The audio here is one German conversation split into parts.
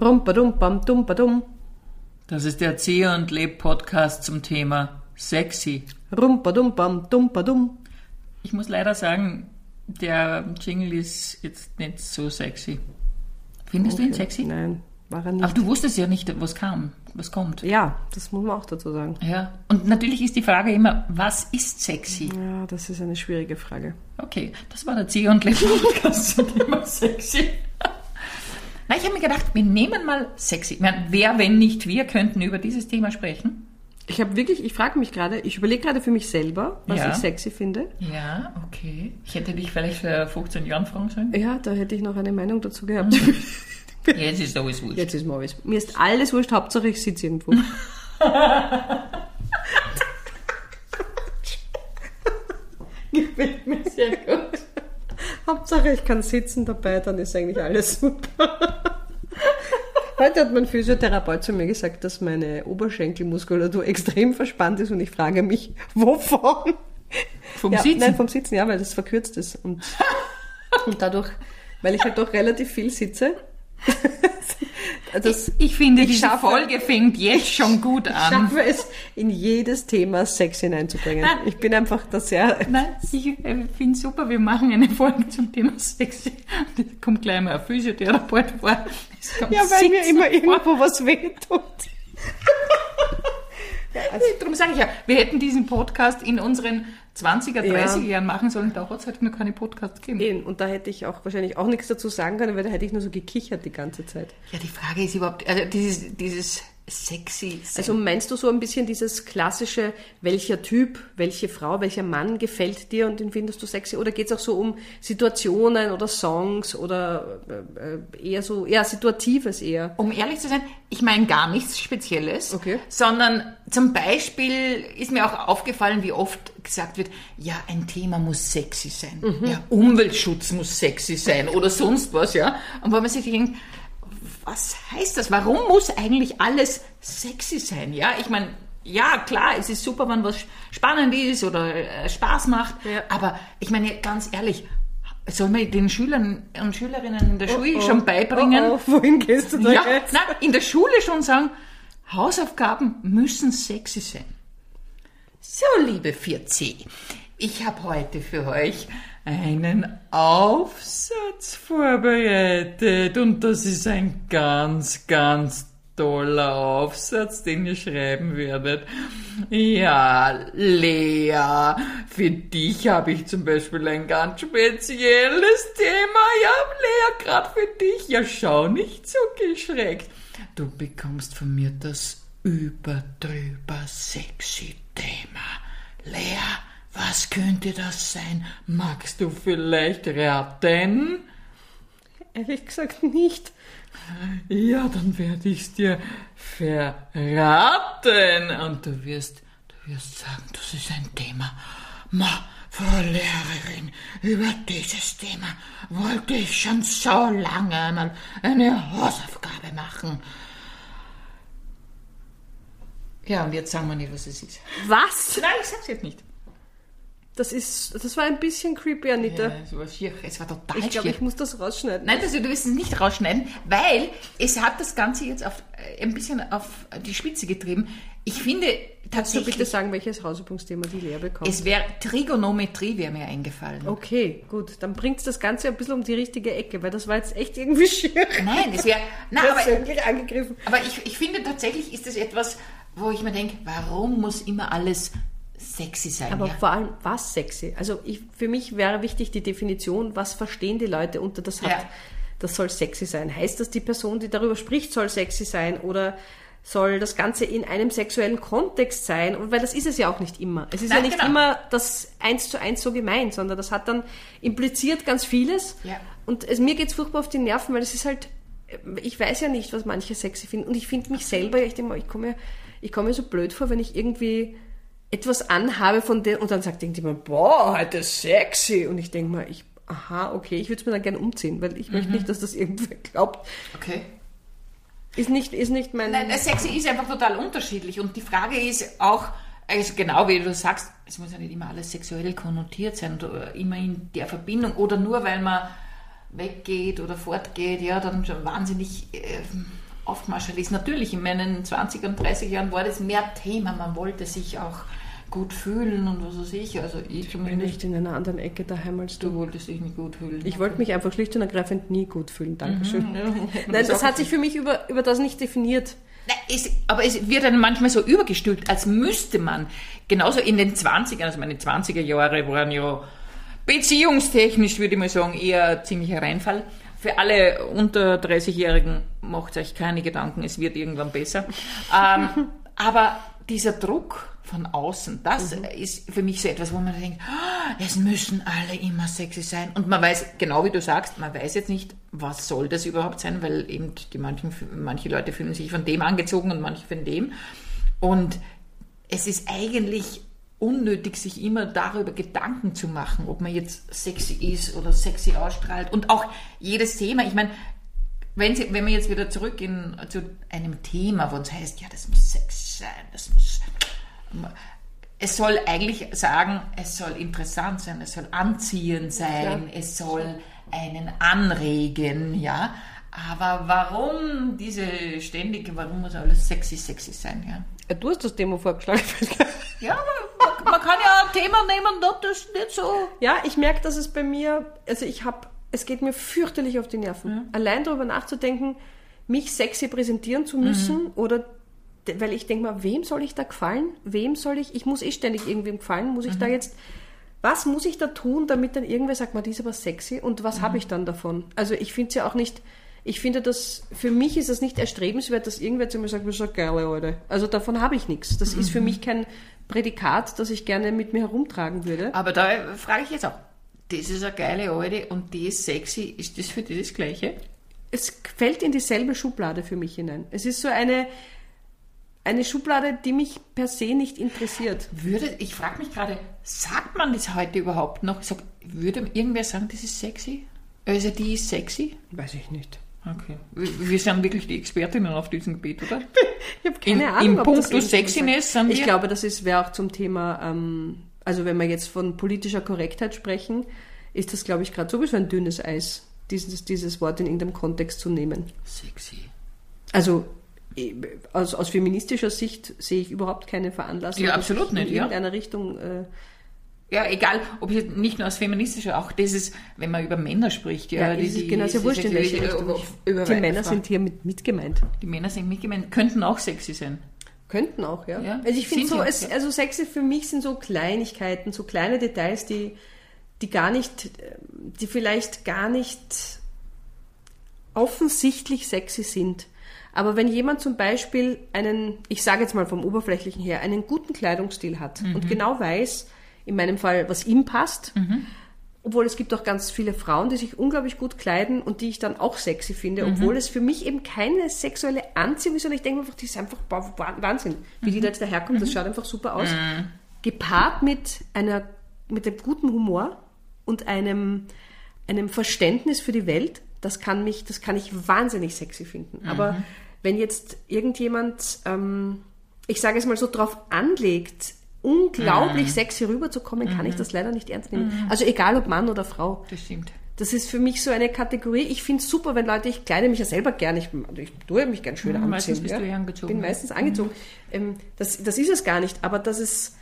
Rumpadumpam, dumpadum. Das ist der Zieh und Leb Podcast zum Thema sexy. Rumpadumpam, dumpadum. Ich muss leider sagen, der Jingle ist jetzt nicht so sexy. Findest du ihn sexy? Nein, war er nicht. Aber du wusstest ja nicht, was kam, was kommt. Ja, das muss man auch dazu sagen. Ja. Und natürlich ist die Frage immer, was ist sexy? Ja, das ist eine schwierige Frage. Okay, das war der Zieh und Leb Podcast zum Thema sexy. Na, ich habe mir gedacht, wir nehmen mal sexy. Meine, wer, wenn nicht wir, könnten über dieses Thema sprechen? Ich habe wirklich, ich frage mich gerade, ich überlege gerade für mich selber, was Ja. ich sexy finde. Ja, okay. Ich hätte dich vielleicht vor 15 Jahren fragen sollen. Ja, da hätte ich noch eine Meinung dazu gehabt. Jetzt ist alles wurscht. Jetzt ist mir alles. Mir ist alles wurscht, Hauptsache ich sitze irgendwo. Gefällt mir. Hauptsache ich kann sitzen dabei, dann ist eigentlich alles super. Heute hat mein Physiotherapeut zu mir gesagt, dass meine Oberschenkelmuskulatur extrem verspannt ist und ich frage mich, wovon? Vom ja, Sitzen? Nein, vom Sitzen, ja, weil das verkürzt ist. Und, und dadurch, weil ich halt doch relativ viel sitze. das, Ich finde, Ich diese schaffe- Folge fängt jetzt schon gut ich an. schaffe es, in jedes Thema Sex hineinzubringen. Ich bin einfach da sehr... Nein, ich äh, finde super, wir machen eine Folge zum Thema Sex. Da kommt gleich mal ein Physiotherapeut vor. Es Ja, weil mir Sitzen immer vor. irgendwo was wehtut. Darum sage ich ja, wir hätten diesen Podcast in unseren 20er, Ja. 30er Jahren machen sollen. Da hat es halt noch keine Podcasts gegeben. Eben, Und da hätte ich auch wahrscheinlich auch nichts dazu sagen können, weil da hätte ich nur so gekichert die ganze Zeit. Ja, die Frage ist überhaupt, also dieses, dieses sexy. Also meinst du so ein bisschen dieses klassische, welcher Typ, welche Frau, welcher Mann gefällt dir und den findest du sexy? Oder geht es auch so um Situationen oder Songs oder äh, äh, eher so, ja, Situatives eher? Um ehrlich zu sein, ich meine gar nichts Spezielles, Okay. sondern zum Beispiel ist mir auch aufgefallen, wie oft gesagt wird, ja, ein Thema muss sexy sein, ja, Umweltschutz muss sexy sein oder sonst was, ja. Und wo man sich denkt, was heißt das? Warum muss eigentlich alles sexy sein? Ja, ich meine, ja, klar, es ist super, wenn was spannend ist oder äh, Spaß macht, Ja. aber ich meine, ganz ehrlich, soll man den Schülern und Schülerinnen in der Schule Oh, oh. schon beibringen, Oh, oh, wohin gehst du da ja, jetzt? nein, in der Schule schon sagen, Hausaufgaben müssen sexy sein. So, liebe 4C, ich habe heute für euch einen Aufsatz vorbereitet und das ist ein ganz, ganz toller Aufsatz, den ihr schreiben werdet. Ja, Lea, für dich habe ich zum Beispiel ein ganz spezielles Thema. Ja, Lea, gerade für dich. Ja, schau nicht so geschreckt. Du bekommst von mir das überdrüber sexy Thema. Lea, was könnte das sein? Magst du vielleicht raten? Ehrlich gesagt nicht. Ja, dann werde ich's dir verraten. Und du wirst, du wirst sagen, das ist ein Thema. Ma, Frau Lehrerin, über dieses Thema wollte ich schon so lange einmal eine Hausaufgabe machen. Ja, und jetzt sagen wir nicht, was es ist. Was? Nein, ich sag's jetzt nicht. Das ist, das war ein bisschen creepy, Anita. Ja, es war schier. Es war total ich glaube, ich muss das rausschneiden. Nein, das, du wirst es nicht rausschneiden, weil es hat das Ganze jetzt auf, äh, ein bisschen auf die Spitze getrieben. Ich finde Kannst du bitte sagen, welches Hausübungsthema die Lea bekommt? es wäre Trigonometrie wäre mir eingefallen. okay, gut. Dann bringt das Ganze ein bisschen um die richtige Ecke, weil das war jetzt echt irgendwie schier. Nein, es wäre, na, aber, Persönlich angegriffen. aber ich, ich finde tatsächlich ist das etwas, wo ich mir denke, warum muss immer alles sexy sein? Aber ja? vor allem, was sexy? Also ich, für mich wäre wichtig die Definition, was verstehen die Leute unter das hat, Ja. das soll sexy sein. Heißt das, die Person, die darüber spricht, soll sexy sein oder soll das Ganze in einem sexuellen Kontext sein? Und weil das ist es ja auch nicht immer. Es ist Nein, ja nicht genau. immer das eins zu eins so gemeint, sondern das hat dann impliziert ganz vieles. Ja. Und es, mir geht's furchtbar auf die Nerven, weil es ist halt, ich weiß ja nicht, was manche sexy finden. Und ich finde mich selber, ich denke mal, ich komme mir, ich komme mir so blöd vor, wenn ich irgendwie etwas anhabe von dem und dann sagt irgendjemand, boah, heute sexy. Und ich denke mal, ich, aha, okay, ich würde es mir dann gerne umziehen, weil ich Mhm. möchte nicht, dass das irgendwer glaubt. Okay. Ist nicht, ist nicht mein. Nein, das Sexy ist einfach total unterschiedlich und die Frage ist auch, also genau wie du sagst, es muss ja nicht immer alles sexuell konnotiert sein oder immer in der Verbindung oder nur weil man weggeht oder fortgeht, ja, dann schon wahnsinnig äh, aufgemarschelt ist. Natürlich, in meinen 20 und 30 Jahren war das mehr Thema. Man wollte sich auch gut fühlen und was weiß ich. Also ich, ich bin nicht in einer anderen Ecke daheim als du. Du wolltest dich nicht gut fühlen. Ich wollte mich einfach schlicht und ergreifend nie gut fühlen. Dankeschön. Mhm, ja. Nein, das hat sich für mich über, über das nicht definiert. Nein, es, aber es wird dann manchmal so übergestülpt, als müsste man, genauso in den 20ern, also meine 20er Jahre waren ja beziehungstechnisch, würde ich mal sagen, eher ziemlicher Reinfall. Für alle unter 30-Jährigen macht euch keine Gedanken, es wird irgendwann besser. ähm, aber dieser Druck, von außen. Das mhm. ist für mich so etwas, wo man denkt, oh, es müssen alle immer sexy sein. Und man weiß, genau wie du sagst, man weiß jetzt nicht, was soll das überhaupt sein, weil eben die manchen, manche Leute fühlen sich von dem angezogen und manche von dem. Und es ist eigentlich unnötig, sich immer darüber Gedanken zu machen, ob man jetzt sexy ist oder sexy ausstrahlt. Und auch jedes Thema, ich meine, wenn, Sie, wenn wir jetzt wieder zurückgehen zu einem Thema, wo es heißt, ja, das muss sexy sein, das muss es soll eigentlich sagen, es soll interessant sein, es soll anziehend sein, ja. es soll einen anregen, ja. Aber warum diese ständige, warum muss alles sexy, sexy sein, ja? Du hast das Thema vorgeschlagen. ja, man, man, kann ja ein Thema nehmen, das nicht so. Ja, ich merke, dass es bei mir, also ich habe, es geht mir fürchterlich auf die Nerven. Ja. Allein darüber nachzudenken, mich sexy präsentieren zu müssen mhm. oder weil ich denke mal, wem soll ich da gefallen? Wem soll ich, ich muss eh ständig irgendwem gefallen, muss ich mhm. da jetzt, was muss ich da tun, damit dann irgendwer sagt, mal, die ist aber sexy und was mhm. habe ich dann davon? Also ich finde es ja auch nicht, ich finde das, für mich ist es nicht erstrebenswert, dass irgendwer zu mir sagt, das ist eine geile Leute. Also davon habe ich nichts. Das mhm. ist für mhm. mich kein Prädikat, das ich gerne mit mir herumtragen würde. Aber da frage ich jetzt auch, das ist eine geile Alte und die ist sexy, ist das für dich das Gleiche? Es fällt in dieselbe Schublade für mich hinein. Es ist so eine, eine Schublade, die mich per se nicht interessiert. Würde, ich frage mich gerade, sagt man das heute überhaupt noch? Sag, würde irgendwer sagen, das ist sexy? Also die ist sexy? Weiß ich nicht. Okay. Wir sind wirklich die Expertinnen auf diesem Gebiet, oder? ich habe keine in, Ahnung. Im Punkt Sexiness sind Ich glaube, das wäre auch zum Thema, ähm, also wenn wir jetzt von politischer Korrektheit sprechen, ist das, glaube ich, gerade sowieso ein dünnes Eis, dieses, dieses Wort in irgendeinem Kontext zu nehmen. Sexy. Also aus, aus feministischer Sicht sehe ich überhaupt keine Veranlassung. Ja, absolut nicht. In irgendeiner ja. Richtung. Äh, ja, egal, ob ich nicht nur aus feministischer, auch dieses, wenn man über Männer spricht. Ja, ja die, die, genau, sehr wurscht in welche Richtung. Die Männer sind hier mit, mitgemeint. Die Männer sind mitgemeint, könnten auch sexy sein. Könnten auch, ja. ja also ich finde so, es, also sexy für mich sind so Kleinigkeiten, so kleine Details, die, die gar nicht, die vielleicht gar nicht offensichtlich sexy sind. Aber wenn jemand zum Beispiel einen, ich sage jetzt mal vom Oberflächlichen her, einen guten Kleidungsstil hat mhm. und genau weiß, in meinem Fall, was ihm passt, mhm. obwohl es gibt auch ganz viele Frauen, die sich unglaublich gut kleiden und die ich dann auch sexy finde, mhm. obwohl es für mich eben keine sexuelle Anziehung ist, sondern ich denke einfach, die ist einfach Wahnsinn, wie die da jetzt daherkommt, das mhm. schaut einfach super aus. Mhm. Gepaart mit einer, mit einem guten Humor und einem, einem Verständnis für die Welt, das kann mich, das kann ich wahnsinnig sexy finden. Aber mhm wenn jetzt irgendjemand, ähm, ich sage es mal so, drauf anlegt, unglaublich mhm. sexy rüberzukommen, kann mhm. ich das leider nicht ernst nehmen. Mhm. Also egal ob Mann oder Frau. Das stimmt. Das ist für mich so eine Kategorie. Ich finde es super, wenn Leute, ich kleide mich ja selber gerne, ich, ich tue mich gern schön mhm, anziehen. Meistens bist ja. du ja angezogen. Ich bin meistens angezogen. Mhm. Ähm, das, das ist es gar nicht, aber dass es,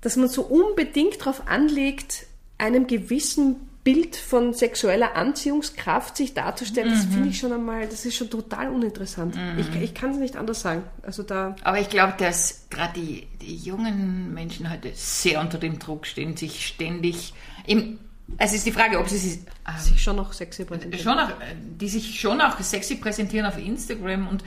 dass man so unbedingt darauf anlegt, einem gewissen Bild von sexueller Anziehungskraft sich darzustellen, mhm. das finde ich schon einmal, das ist schon total uninteressant. Mhm. Ich, ich kann es nicht anders sagen. Also da Aber ich glaube, dass gerade die, die jungen Menschen heute sehr unter dem Druck stehen, sich ständig im es ist die Frage, ob sie sich, ähm, sich schon noch sexy präsentieren. Schon auch, die sich schon auch sexy präsentieren auf Instagram und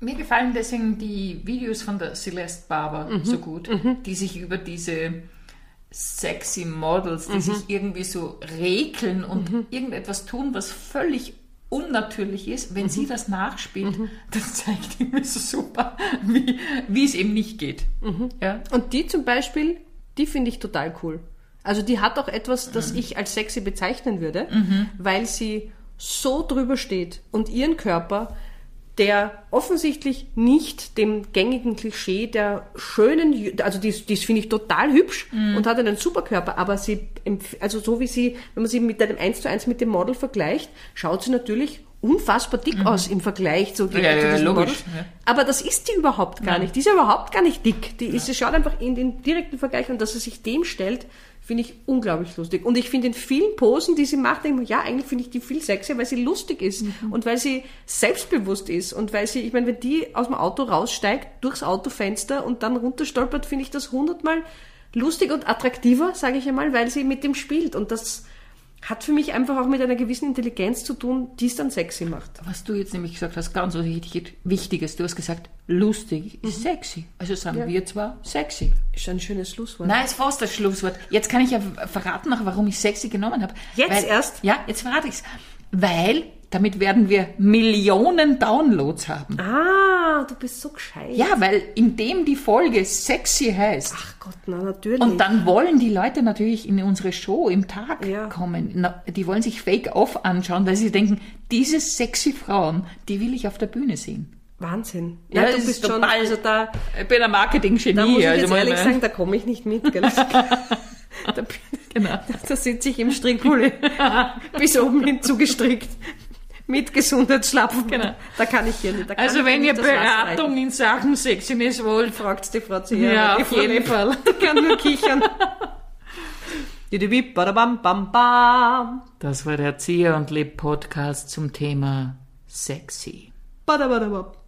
mir gefallen deswegen die Videos von der Celeste Barber mhm. so gut, mhm. die sich über diese sexy Models, die mhm. sich irgendwie so regeln und mhm. irgendetwas tun, was völlig unnatürlich ist, wenn mhm. sie das nachspielt, mhm. das zeigt irgendwie so super, wie, wie es eben nicht geht. Mhm. Ja? Und die zum Beispiel, die finde ich total cool. Also die hat auch etwas, das mhm. ich als sexy bezeichnen würde, weil sie so drüber steht und ihren Körper der offensichtlich nicht dem gängigen Klischee der schönen, also die, die finde ich total hübsch mm. und hat einen Superkörper, aber sie, also so wie sie, wenn man sie mit einem 1 zu 1 mit dem Model vergleicht, schaut sie natürlich unfassbar dick aus im Vergleich zu, die, Mhm. Ja, zu ja, diesen logisch, ja. Aber das ist die überhaupt gar nicht. Die ist ja überhaupt gar nicht dick. Die ist, sie schaut einfach in den direkten Vergleich und dass er sich dem stellt, finde ich unglaublich lustig. Und ich finde in vielen Posen, die sie macht, denke ich mir, ja, eigentlich finde ich die viel sexier, weil sie lustig ist Mhm. und weil sie selbstbewusst ist und weil sie, ich meine, wenn die aus dem Auto raussteigt, durchs Autofenster und dann runterstolpert, finde ich das hundertmal lustig und attraktiver, sage ich einmal, weil sie mit dem spielt und das hat für mich einfach auch mit einer gewissen Intelligenz zu tun, die es dann sexy macht. Was du jetzt nämlich gesagt hast, ganz was wichtig- Wichtiges, du hast gesagt, lustig ist sexy. Also sagen Ja. wir zwar sexy. Ist ein schönes Schlusswort. Nein, ist fast das Schlusswort. Jetzt kann ich ja verraten, noch, warum ich sexy genommen habe. Jetzt Weil, erst? Ja, jetzt verrate ich's. Weil damit werden wir Millionen Downloads haben. Ah, du bist so gescheit. Ja, weil indem die Folge sexy heißt. Ach Gott, na natürlich. Und dann wollen die Leute natürlich in unsere Show im Tag Ja. kommen. Na, Die wollen sich Fake Off anschauen, weil sie denken, diese sexy Frauen, die will ich auf der Bühne sehen. Wahnsinn. Ja, Ja, du ist bist schon, also da, Ich bin ein Marketing-Genie. da muss ich also jetzt mal- ehrlich sagen, da komme ich nicht mit. Gell? da, Genau. da sitze ich im Strickpulli, bis oben hin zugestrickt, mit Gesundheitsschlapfen. Genau. Da kann ich hier nicht. Da kann Also ich wenn ihr Beratung in Sachen Sexiness wollt, fragt die Frau Zieher. Ja, auf jeden Fall. Die kann nur kichern. Didibib, badabam, bam, bam. Das war der Erzieher und Leb Podcast zum Thema sexy. Badabadabab.